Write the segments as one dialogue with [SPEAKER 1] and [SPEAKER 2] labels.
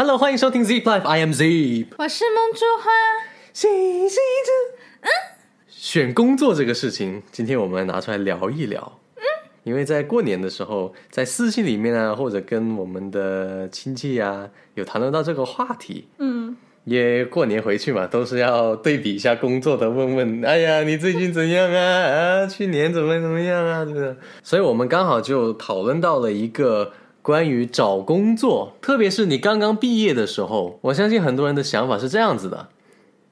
[SPEAKER 1] Hello，欢迎收听 Zip Life，I am Zip。
[SPEAKER 2] 我是梦珠花，
[SPEAKER 1] 星星之，嗯，选工作这个事情，今天我们拿出来聊一聊。嗯，因为在过年的时候，在私信里面啊，或者跟我们的亲戚啊，有谈论到这个话题。
[SPEAKER 2] 嗯，
[SPEAKER 1] 也过年回去嘛，都是要对比一下工作的，问问，哎呀，你最近怎样啊？啊，去年怎么怎么样啊？对不对？所以我们刚好就讨论到了一个关于找工作，特别是你刚刚毕业的时候，我相信很多人的想法是这样子的，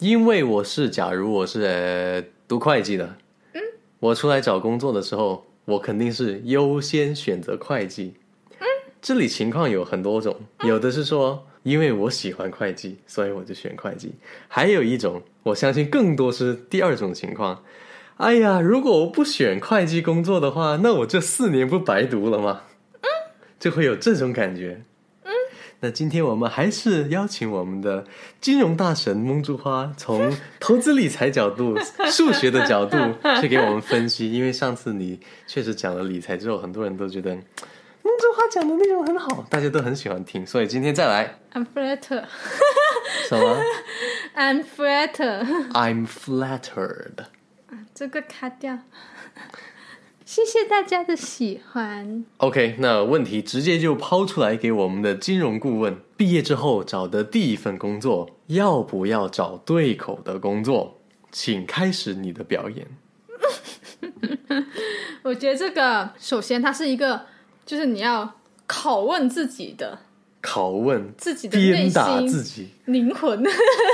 [SPEAKER 1] 因为我是，假如我是、呃、读会计的，嗯，我出来找工作的时候，我肯定是优先选择会计。嗯这里情况有很多种，有的是说因为我喜欢会计，所以我就选会计；还有一种，我相信更多是第二种情况。哎呀，如果我不选会计工作的话，那我这四年不白读了吗？就会有这种感觉。那今天我们还是邀请我们的金融大神蒙珠花，从投资理财角度、数学的角度 去给我们分析。因为上次你确实讲了理财之后，很多人都觉得蒙珠花讲的内容很好，大家都很喜欢听，所以今天再来
[SPEAKER 2] I'm flattered,
[SPEAKER 1] 什么
[SPEAKER 2] I'm
[SPEAKER 1] flattered，？I'm flattered。
[SPEAKER 2] 这个卡掉。谢谢大家的喜欢。
[SPEAKER 1] OK，那问题直接就抛出来给我们的金融顾问。毕业之后找的第一份工作，要不要找对口的工作？请开始你的表演。
[SPEAKER 2] 我觉得这个首先它是一个，就是你要拷问自己的
[SPEAKER 1] 拷问，
[SPEAKER 2] 自己
[SPEAKER 1] 鞭打
[SPEAKER 2] 心
[SPEAKER 1] 自己，
[SPEAKER 2] 灵魂，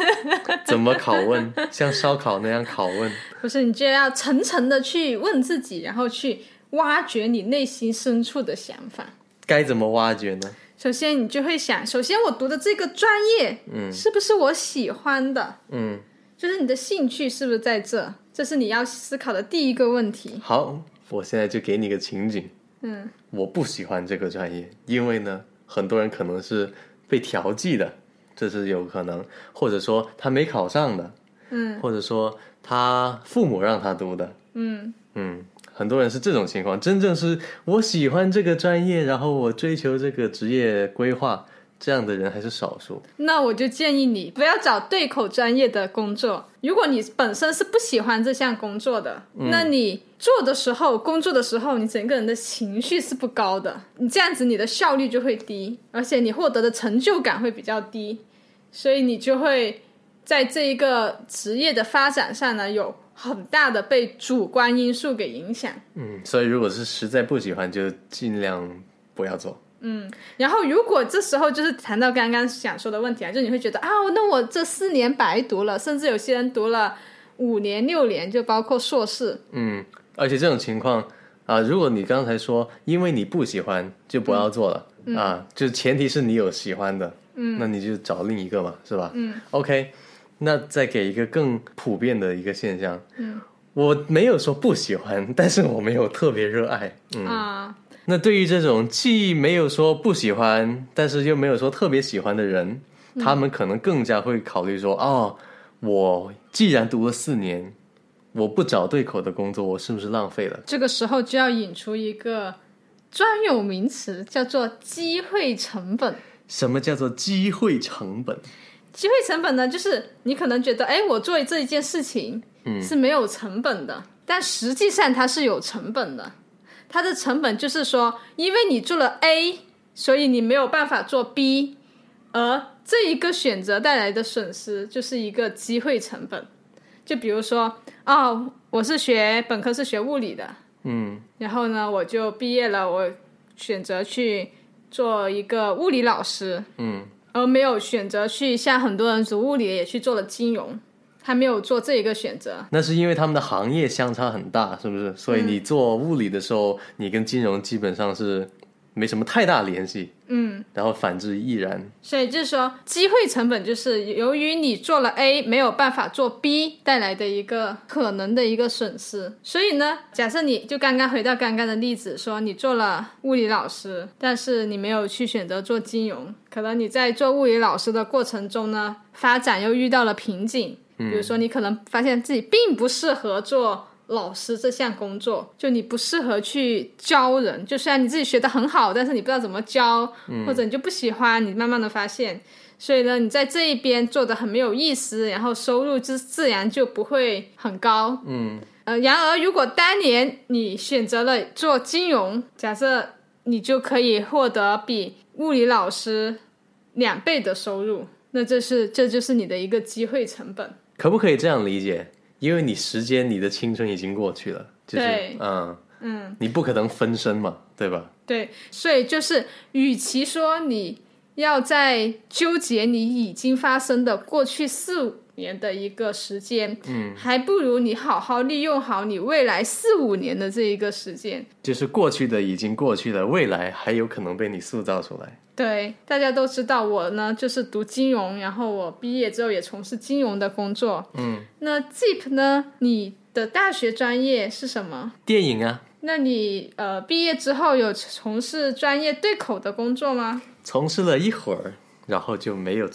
[SPEAKER 1] 怎么拷问？像烧烤那样拷问。
[SPEAKER 2] 不是你就要层层的去问自己，然后去挖掘你内心深处的想法。
[SPEAKER 1] 该怎么挖掘呢？
[SPEAKER 2] 首先，你就会想，首先我读的这个专业，嗯，是不是我喜欢的？
[SPEAKER 1] 嗯，
[SPEAKER 2] 就是你的兴趣是不是在这？这是你要思考的第一个问题。
[SPEAKER 1] 好，我现在就给你个情景。
[SPEAKER 2] 嗯，
[SPEAKER 1] 我不喜欢这个专业，因为呢，很多人可能是被调剂的，这是有可能，或者说他没考上的，
[SPEAKER 2] 嗯，
[SPEAKER 1] 或者说他父母让他读的，
[SPEAKER 2] 嗯，
[SPEAKER 1] 嗯，很多人是这种情况。真正是我喜欢这个专业，然后我追求这个职业规划，这样的人还是少数。
[SPEAKER 2] 那我就建议你不要找对口专业的工作。如果你本身是不喜欢这项工作的，那你做的时候、工作的时候，你整个人的情绪是不高的，你这样子你的效率就会低，而且你获得的成就感会比较低，所以你就会在这一个职业的发展上呢，有很大的被主观因素给影响。
[SPEAKER 1] 嗯，所以如果是实在不喜欢，就尽量不要做。
[SPEAKER 2] 然后，如果这时候就是谈到刚刚想说的问题啊，就你会觉得啊，那我这四年白读了，甚至有些人读了五年、六年，就包括硕士。
[SPEAKER 1] 嗯，而且这种情况啊、如果你刚才说因为你不喜欢就不要做了、啊，就前提是你有喜欢的，嗯，那你就找另一个嘛，是吧？嗯，OK，那再给一个更普遍的一个现象，嗯，我没有说不喜欢，但是我没有特别热爱，嗯，
[SPEAKER 2] 啊，
[SPEAKER 1] 那对于这种既没有说不喜欢，但是又没有说特别喜欢的人，他们可能更加会考虑说：哦，我既然读了四年，我不找对口的工作，我是不是浪费了？
[SPEAKER 2] 这个时候就要引出一个专有名词，叫做机会成本。
[SPEAKER 1] 什么叫做机会成本？
[SPEAKER 2] 机会成本呢，就是你可能觉得，哎，我做这一件事情是没有成本的，但实际上它是有成本的。它的成本就是说，因为你做了 A，所以你没有办法做 B，而这一个选择带来的损失就是一个机会成本。就比如说，哦，我是学本科是学物理的，
[SPEAKER 1] 嗯
[SPEAKER 2] 然后呢，我就毕业了，我选择去做一个物理老师，
[SPEAKER 1] 嗯
[SPEAKER 2] 而没有选择去像很多人读物理也去做了金融，他没有做这一个选择。
[SPEAKER 1] 那是因为他们的行业相差很大，是不是？所以你做物理的时候，你跟金融基本上是没什么太大联系。
[SPEAKER 2] 嗯，
[SPEAKER 1] 然后反之亦然。
[SPEAKER 2] 所以就是说，机会成本就是由于你做了 A 没有办法做 B 带来的一个可能的一个损失。所以呢，假设你就刚刚回到刚刚的例子，说你做了物理老师，但是你没有去选择做金融，可能你在做物理老师的过程中呢，发展又遇到了瓶颈。比如说，你可能发现自己并不适合做老师这项工作，就你不适合去教人，就虽然你自己学的很好，但是你不知道怎么教，或者你就不喜欢，你慢慢的发现，所以呢，你在这一边做的很没有意思，然后收入自自然就不会很高。
[SPEAKER 1] 嗯，
[SPEAKER 2] 呃，然而如果当年你选择了做金融，假设你就可以获得比物理老师两倍的收入，那这是这就是你的一个机会成本。
[SPEAKER 1] 可不可以这样理解？因为你时间、你的青春已经过去了，就是嗯，
[SPEAKER 2] 嗯，
[SPEAKER 1] 你不可能分身嘛，对吧？
[SPEAKER 2] 对，所以就是，与其说你要在纠结你已经发生的过去四五年的一个时间，嗯，还不如你好好利用好你未来四五年的这一个时间。
[SPEAKER 1] 就是过去的已经过去了，未来还有可能被你塑造出来。
[SPEAKER 2] 对，大家都知道我呢，就是读金融，然后我毕业之后也从事金融的工作。
[SPEAKER 1] 嗯，
[SPEAKER 2] 那 Zip 呢？你的大学专业是什么？
[SPEAKER 1] 电影啊，
[SPEAKER 2] 那你呃毕业之后有从事专业对口的工作吗？
[SPEAKER 1] 从事了一会儿，然后就没有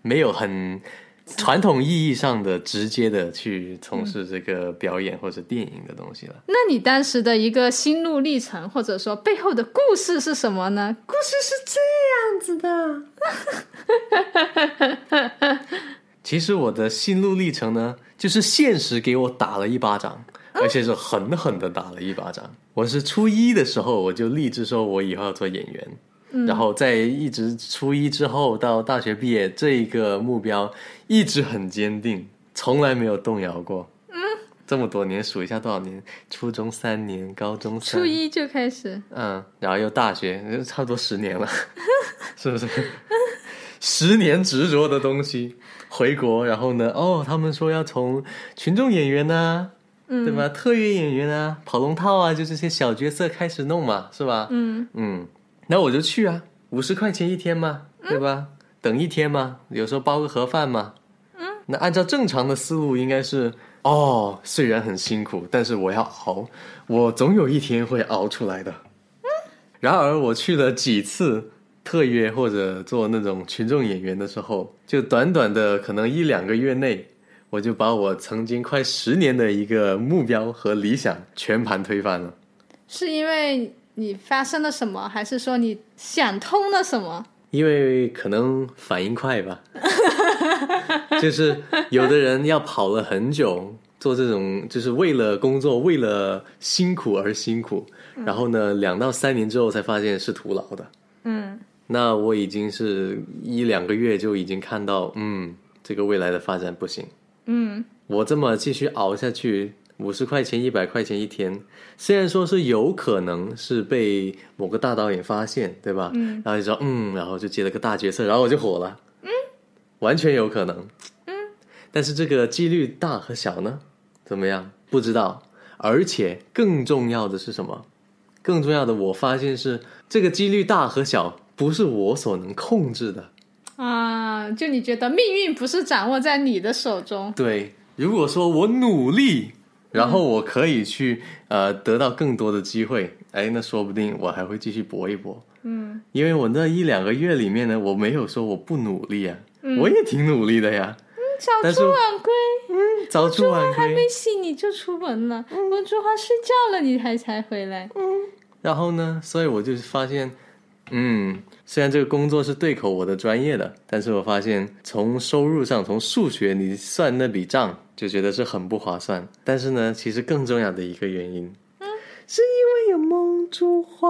[SPEAKER 1] 没有很 传统意义上的直接的去从事这个表演或者电影的东西了。
[SPEAKER 2] 那你当时的一个心路历程，或者说背后的故事是什么呢？
[SPEAKER 1] 故事是这样子的。其实我的心路历程呢，就是现实给我打了一巴掌，而且是狠狠的打了一巴掌。我是初一的时候，我就立志说我以后要做演员。然后在一直初一之后到大学毕业这一个目标一直很坚定，从来没有动摇过。嗯，这么多年数一下多少年？初中三年，高中三
[SPEAKER 2] 初一就开始，
[SPEAKER 1] 嗯，然后又大学，差不多十年了，是不是？十年执着的东西，回国，然后呢？哦，他们说要从群众演员呐、对吧？特约演员啊，跑龙套啊，就这些小角色开始弄嘛，是吧？
[SPEAKER 2] 嗯
[SPEAKER 1] 嗯，那我就去啊，五十块钱一天嘛，对吧？等一天嘛，有时候包个盒饭嘛。嗯，那按照正常的思路，应该是哦，虽然很辛苦，但是我要熬，我总有一天会熬出来的。然而我去了几次特约或者做那种群众演员的时候，就短短的可能一两个月内，我就把我曾经快十年的一个目标和理想全盘推翻了。
[SPEAKER 2] 是因为你发生了什么，还是说你想通了什么？
[SPEAKER 1] 因为可能反应快吧，就是有的人要跑了很久，做这种就是为了工作，为了辛苦而辛苦，然后呢，两到三年之后才发现是徒劳的。
[SPEAKER 2] 嗯
[SPEAKER 1] 那我已经是一两个月就已经看到，嗯，这个未来的发展不行。
[SPEAKER 2] 嗯
[SPEAKER 1] 我这么继续熬下去，五十块钱、一百块钱一天，虽然说是有可能是被某个大导演发现，对吧？
[SPEAKER 2] 嗯，
[SPEAKER 1] 然后就说嗯，然后就接了个大角色，然后我就火了。嗯，完全有可能。嗯，但是这个几率大和小呢？怎么样？不知道。而且更重要的是什么？更重要的，我发现是这个几率大和小不是我所能控制的。
[SPEAKER 2] 啊，就你觉得命运不是掌握在你的手中？
[SPEAKER 1] 对，如果说我努力，然后我可以去呃得到更多的机会，哎，那说不定我还会继续搏一搏。
[SPEAKER 2] 嗯
[SPEAKER 1] 因为我那一两个月里面呢，我没有说我不努力啊，我也挺努力的呀。嗯早
[SPEAKER 2] 出晚归，嗯
[SPEAKER 1] 早出晚归，
[SPEAKER 2] 还没醒你就出门了，我珠花睡觉了你还才回来。嗯。
[SPEAKER 1] 然后呢，所以我就发现，嗯，虽然这个工作是对口我的专业的，但是我发现从收入上，从数学你算那笔账，就觉得是很不划算。但是呢，其实更重要的一个原因，嗯，是因为有梦珠花，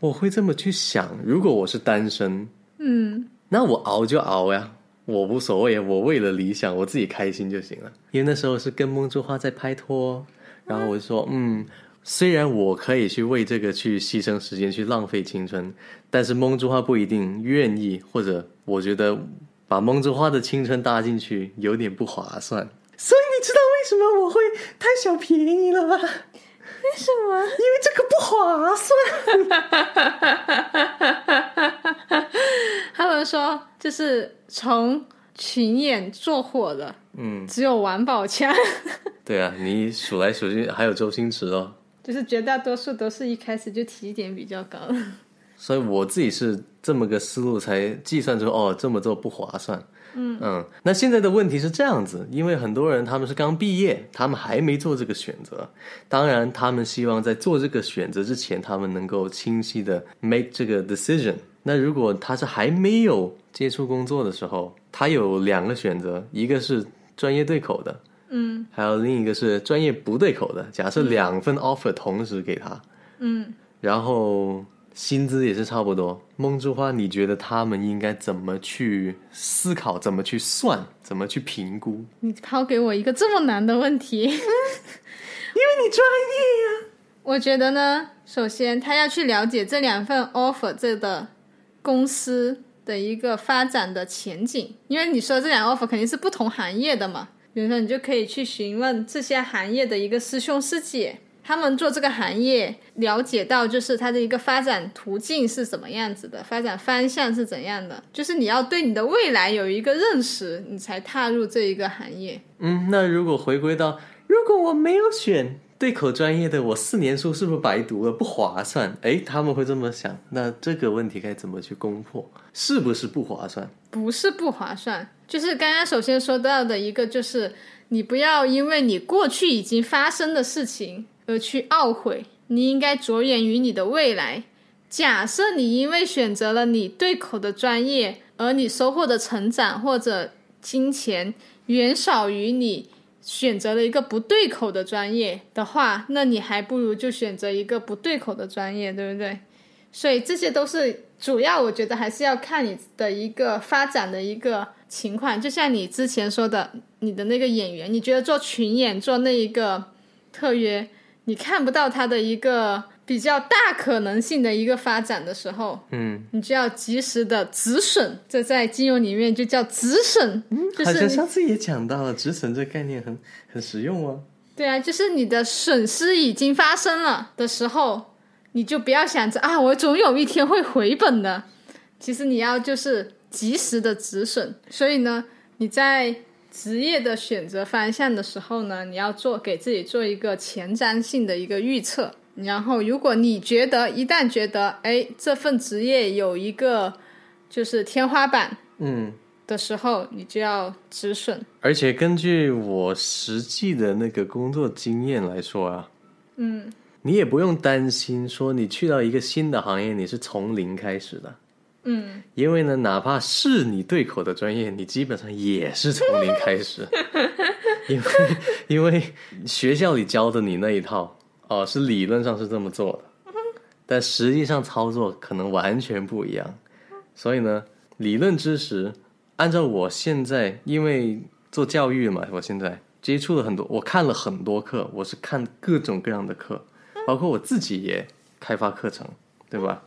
[SPEAKER 1] 我会这么去想。如果我是单身，
[SPEAKER 2] 嗯
[SPEAKER 1] 那我熬就熬呀，我无所谓，我为了理想，我自己开心就行了。因为那时候是跟梦珠花在拍拖，然后我就说，嗯，虽然我可以去为这个去牺牲时间，去浪费青春，但是梦之花不一定愿意，或者我觉得把梦之花的青春搭进去有点不划算。所以你知道为什么我会贪小便宜了吗？
[SPEAKER 2] 为什么？
[SPEAKER 1] 因为这个不划算。
[SPEAKER 2] 他们说，就是从群演做火的，
[SPEAKER 1] 嗯，
[SPEAKER 2] 只有王宝强，
[SPEAKER 1] 对啊，你数来数去还有周星驰哦。
[SPEAKER 2] 就是绝大多数都是一开始就起点比较高。
[SPEAKER 1] 所以我自己是这么个思路才计算出哦，这么做不划算。嗯嗯，那现在的问题是这样子，因为很多人他们是刚毕业，他们还没做这个选择。当然，他们希望在做这个选择之前，他们能够清晰的 make 这个 decision。那如果他是还没有接触工作的时候，他有两个选择，一个是专业对口的，
[SPEAKER 2] 嗯
[SPEAKER 1] 还有另一个是专业不对口的。假设两份 offer 同时给他，
[SPEAKER 2] 嗯，
[SPEAKER 1] 然后薪资也是差不多。梦之花，你觉得他们应该怎么去思考，怎么去算，怎么去评估？
[SPEAKER 2] 你抛给我一个这么难的问题，
[SPEAKER 1] 因为你专业呀、
[SPEAKER 2] 我觉得呢，首先他要去了解这两份 offer 这的公司的一个发展的前景，因为你说这两个 offer 肯定是不同行业的嘛。比如说，你就可以去询问这些行业的一个师兄师姐，他们做这个行业，了解到就是它的一个发展途径是怎么样子的，发展方向是怎样的，就是你要对你的未来有一个认识，你才踏入这一个行业。
[SPEAKER 1] 嗯，那如果回归到，如果我没有选对口专业的，我四年书是不是白读了，不划算？诶，他们会这么想。那这个问题该怎么去攻破？是不是不划算？
[SPEAKER 2] 不是不划算，就是刚刚首先说到的一个，就是你不要因为你过去已经发生的事情而去懊悔，你应该着眼于你的未来。假设你因为选择了你对口的专业，而你收获的成长或者金钱远少于你选择了一个不对口的专业的话，那你还不如就选择一个不对口的专业，对不对？所以这些都是主要，我觉得还是要看你的一个发展的一个情况。就像你之前说的，你的那个演员，你觉得做群演做那一个特约，你看不到他的一个比较大可能性的一个发展的时候，
[SPEAKER 1] 嗯，
[SPEAKER 2] 你就要及时的止损。这在金融里面就叫止损，就
[SPEAKER 1] 好像
[SPEAKER 2] 是
[SPEAKER 1] 上次也讲到了，止损这个概念很很实用哦。
[SPEAKER 2] 对啊，就是你的损失已经发生了的时候，你就不要想着啊，我总有一天会回本的。其实你要就是及时的止损。所以呢，你在职业的选择方向的时候呢，你要做给自己做一个前瞻性的一个预测。然后，如果你觉得一旦觉得哎这份职业有一个就是天花板
[SPEAKER 1] 嗯，
[SPEAKER 2] 的时候，你就要止损。
[SPEAKER 1] 而且根据我实际的那个工作经验来说啊，
[SPEAKER 2] 嗯，
[SPEAKER 1] 你也不用担心说你去到一个新的行业，你是从零开始的。
[SPEAKER 2] 嗯，
[SPEAKER 1] 因为呢，哪怕是你对口的专业，你基本上也是从零开始，因为因为学校里教的你那一套哦，是理论上是这么做的，但实际上操作可能完全不一样。所以呢，理论知识，按照我现在因为做教育嘛，我现在接触了很多，我看了很多课，我是看各种各样的课，包括我自己也开发课程，对吧？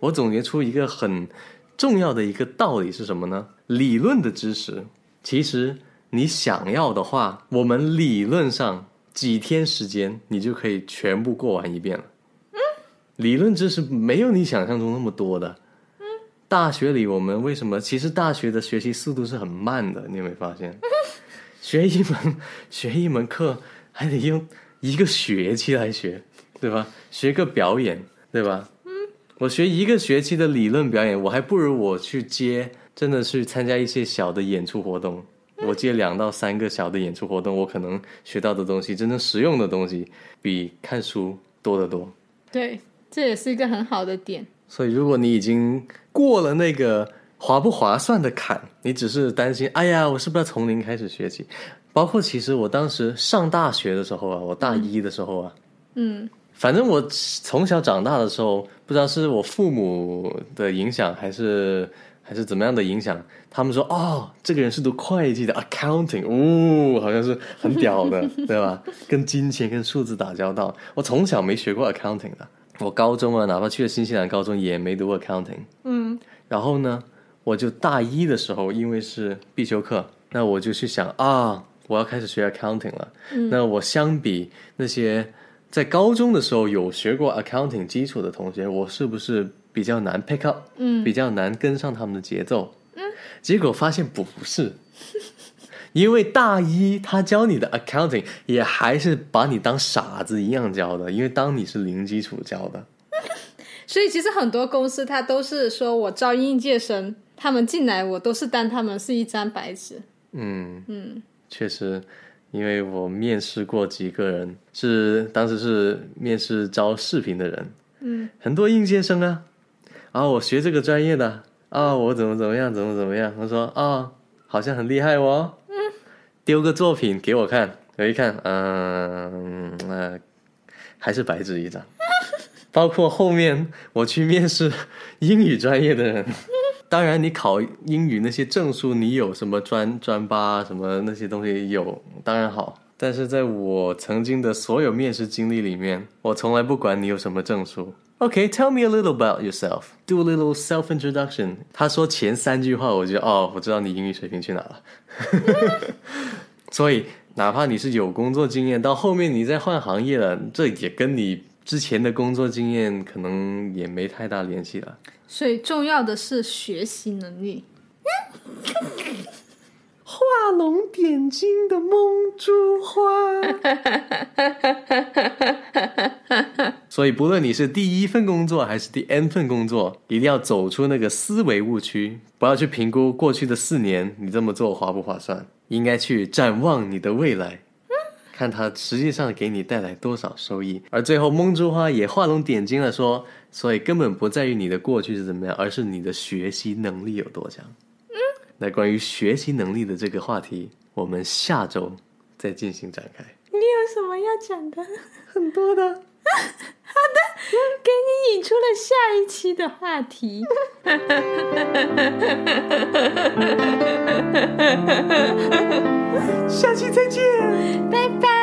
[SPEAKER 1] 我总结出一个很重要的一个道理是什么呢？理论的知识，其实你想要的话，我们理论上几天时间你就可以全部过完一遍了。理论知识没有你想象中那么多的。大学里我们为什么？其实大学的学习速度是很慢的，你有没有发现？学一门 学一门课还得用一个学期来学，对吧？学个表演，对吧？我学一个学期的理论表演，我还不如我去接，真的去参加一些小的演出活动。我接两到三个小的演出活动，我可能学到的东西，真正实用的东西，比看书多得多。
[SPEAKER 2] 对，这也是一个很好的点。
[SPEAKER 1] 所以，如果你已经过了那个划不划算的坎，你只是担心，哎呀，我是不是要从零开始学起？包括其实我当时上大学的时候啊，我大一的时候啊，
[SPEAKER 2] 嗯
[SPEAKER 1] 反正我从小长大的时候，不知道是我父母的影响，还是还是怎么样的影响，他们说哦，这个人是读会计的，accounting，哦，好像是很屌的，对吧？跟金钱、跟数字打交道。我从小没学过 accounting 的，我高中啊，哪怕去了新西兰高中，也没读过 accounting。
[SPEAKER 2] 嗯
[SPEAKER 1] 然后呢，我就大一的时候，因为是必修课，那我就去想啊，我要开始学 accounting 了。那我相比那些在高中的时候有学过 accounting 基础的同学，我是不是比较难 pick up，
[SPEAKER 2] 嗯。
[SPEAKER 1] 比较难跟上他们的节奏？嗯，结果发现不是。因为大一他教你的 accounting 也还是把你当傻子一样教的，因为当你是零基础教的，
[SPEAKER 2] 所以其实很多公司他都是说我招应届生，他们进来我都是当他们是一张白纸。
[SPEAKER 1] 嗯。嗯，确实，因为我面试过几个人，是当时是面试招视频的人，
[SPEAKER 2] 嗯，
[SPEAKER 1] 很多应届生啊，啊，我学这个专业的啊，我怎么怎么样，怎么怎么样，他说啊，好像很厉害哦，嗯，丢个作品给我看，我一看，嗯呃，还是白纸一张。包括后面我去面试英语专业的人，当然你考英语那些证书，你有什么专专八什么那些东西有，当然好。但是在我曾经的所有面试经历里面，我从来不管你有什么证书。OK，tell me a little about yourself. Do a little self introduction. 他说前三句话，我觉得哦，我知道你英语水平去哪了。所以哪怕你是有工作经验，到后面你再换行业了，这也跟你。之前的工作经验可能也没太大联系了，
[SPEAKER 2] 所以重要的是学习能力。
[SPEAKER 1] 画龙点睛的梦珠花，所以不论你是第一份工作还是第 N 份工作，一定要走出那个思维误区，不要去评估过去的四年你这么做划不划算，应该去展望你的未来。看它实际上给你带来多少收益，而最后梦珠花也画龙点睛了，说，所以根本不在于你的过去是怎么样，而是你的学习能力有多强。那关于学习能力的这个话题我们下周再进行展开。
[SPEAKER 2] 你有什么要讲的？
[SPEAKER 1] 很多的
[SPEAKER 2] 好的。给你引出了下一期的话题。下期再见。拜拜。